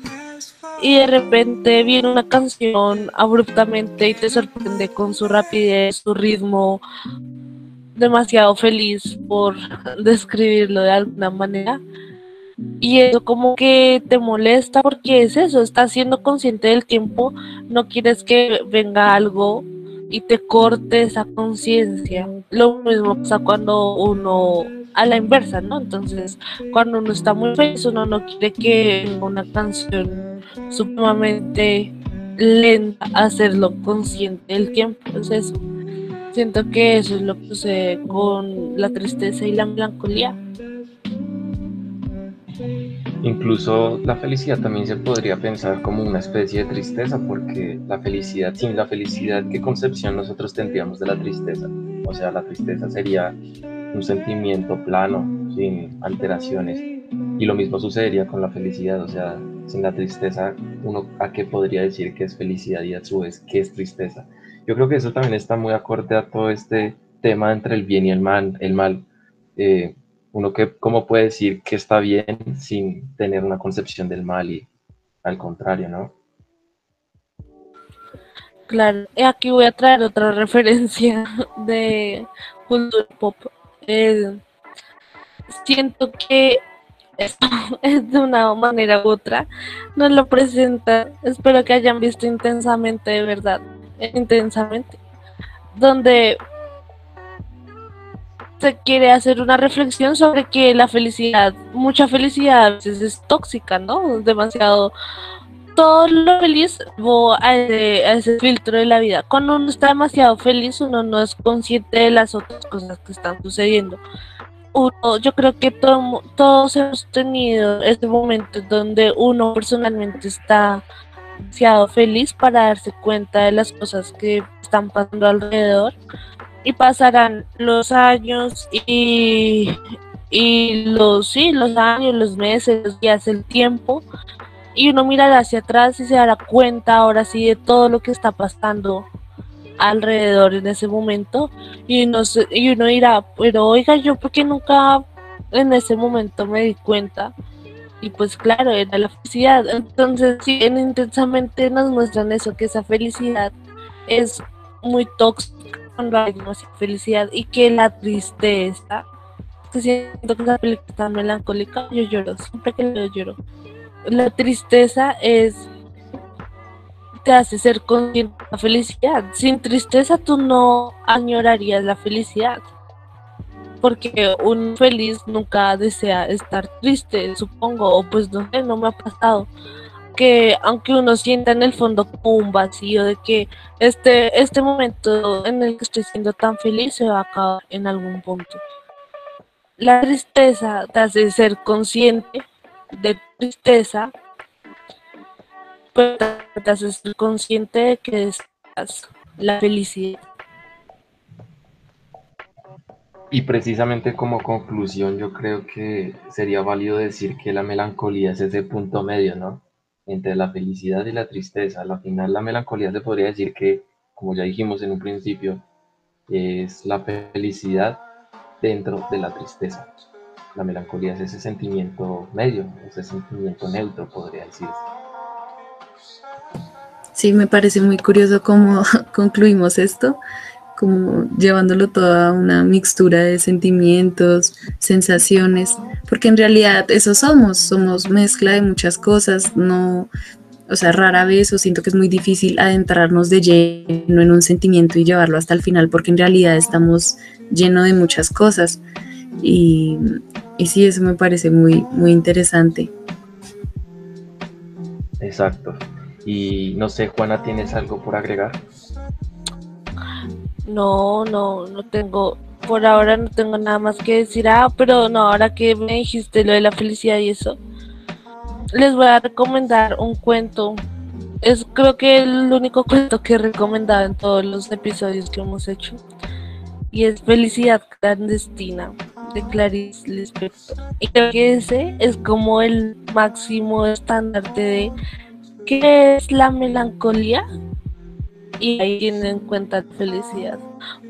y de repente viene una canción abruptamente y te sorprende con su rapidez, su ritmo, demasiado feliz por describirlo de alguna manera. Y eso como que te molesta porque es eso, estás siendo consciente del tiempo, no quieres que venga algo y te corte esa conciencia. Lo mismo pasa cuando uno a la inversa, ¿no? Entonces, cuando uno está muy feliz, uno no quiere que una canción supremamente lenta hacerlo consciente del tiempo. Entonces, siento que eso es lo que sucede con la tristeza y la melancolía. Incluso la felicidad también se podría pensar como una especie de tristeza, porque la felicidad, sin la felicidad, ¿qué concepción nosotros tendríamos de la tristeza? O sea, la tristeza sería un sentimiento plano, sin alteraciones. Y lo mismo sucedería con la felicidad, o sea, sin la tristeza, uno a qué podría decir que es felicidad y a su vez qué es tristeza. Yo creo que eso también está muy acorde a todo este tema entre el bien y el mal. El mal eh, uno que, ¿cómo puede decir que está bien sin tener una concepción del mal y al contrario, ¿no? Claro, aquí voy a traer otra referencia de cultura pop. Eh, siento que esto es de una manera u otra, nos lo presenta, espero que hayan visto intensamente, de verdad, intensamente, donde se quiere hacer una reflexión sobre que la felicidad, mucha felicidad a veces es tóxica, ¿no? Demasiado todo lo feliz a ese, a ese, filtro de la vida. Cuando uno está demasiado feliz, uno no es consciente de las otras cosas que están sucediendo. Uno, yo creo que todo, todos hemos tenido este momento donde uno personalmente está demasiado feliz para darse cuenta de las cosas que están pasando alrededor y pasarán los años y, y los sí, los años, los meses, los días, el tiempo. Y uno mirará hacia atrás y se dará cuenta ahora sí de todo lo que está pasando alrededor en ese momento. Y uno, y uno dirá, pero oiga, yo porque nunca en ese momento me di cuenta y pues claro, era la felicidad. Entonces, sí, intensamente nos muestran eso, que esa felicidad es muy tóxica hay demasiada felicidad y que la tristeza, que siento que esa película está melancólica, yo lloro, siempre que lo lloro la tristeza es te hace ser consciente de la felicidad. Sin tristeza tú no añorarías la felicidad. Porque un feliz nunca desea estar triste, supongo, o pues no sé, no me ha pasado. Que aunque uno sienta en el fondo un vacío de que este, este momento en el que estoy siendo tan feliz se va a acabar en algún punto. La tristeza te hace ser consciente de tristeza, pero te haces consciente de que es la felicidad. Y precisamente como conclusión, yo creo que sería válido decir que la melancolía es ese punto medio, ¿no? Entre la felicidad y la tristeza. Al final, la melancolía se podría decir que, como ya dijimos en un principio, es la felicidad dentro de la tristeza. La melancolía es ese sentimiento medio, ese sentimiento neutro, podría decirse. Sí, me parece muy curioso cómo concluimos esto, como llevándolo toda una mixtura de sentimientos, sensaciones, porque en realidad eso somos, somos mezcla de muchas cosas, no, o sea, rara vez o siento que es muy difícil adentrarnos de lleno en un sentimiento y llevarlo hasta el final, porque en realidad estamos lleno de muchas cosas. Y, y sí, eso me parece muy, muy interesante. Exacto. Y no sé, Juana, ¿tienes algo por agregar? No, no, no tengo, por ahora no tengo nada más que decir. Ah, pero no, ahora que me dijiste lo de la felicidad y eso, les voy a recomendar un cuento. Es creo que el único cuento que he recomendado en todos los episodios que hemos hecho. Y es Felicidad Clandestina de Clarice Lispector. Y creo que ese es como el máximo estándar de qué es la melancolía y ahí tienen en cuenta la felicidad.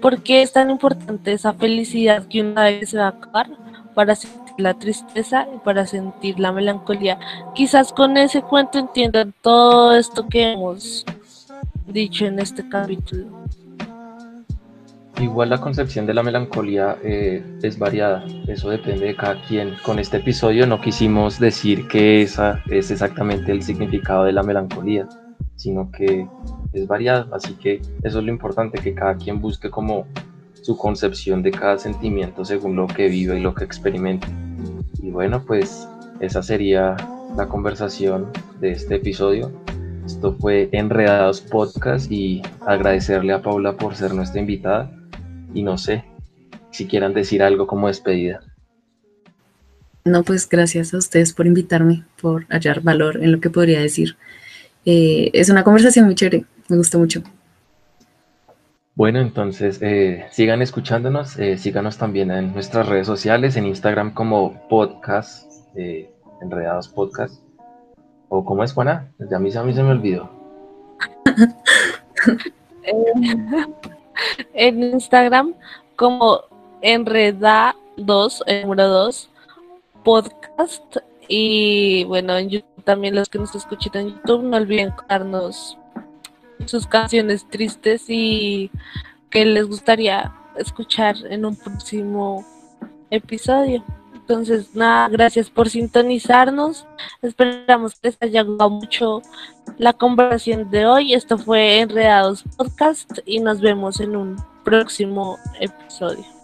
¿Por qué es tan importante esa felicidad que una vez se va a acabar para sentir la tristeza y para sentir la melancolía? Quizás con ese cuento entiendan todo esto que hemos dicho en este capítulo. Igual la concepción de la melancolía eh, es variada, eso depende de cada quien. Con este episodio no quisimos decir que esa es exactamente el significado de la melancolía, sino que es variado, así que eso es lo importante, que cada quien busque como su concepción de cada sentimiento según lo que vive y lo que experimente. Y bueno, pues esa sería la conversación de este episodio. Esto fue Enredados Podcast y agradecerle a Paula por ser nuestra invitada y no sé si quieran decir algo como despedida. No, pues gracias a ustedes por invitarme, por hallar valor en lo que podría decir. Eh, es una conversación muy chévere, me gustó mucho. Bueno, entonces eh, sigan escuchándonos, eh, síganos también en nuestras redes sociales, en Instagram como podcast, enredados podcast. ¿O cómo es, Juana? Ya a mí, a mí se me olvidó. en Instagram como enreda2, el número 2, podcast. Y bueno, en YouTube también los que nos escuchan en YouTube, no olviden darnos sus canciones tristes y que les gustaría escuchar en un próximo episodio. Entonces, nada, gracias por sintonizarnos. Esperamos que les haya gustado mucho la conversación de hoy. Esto fue Enredados Podcast y nos vemos en un próximo episodio.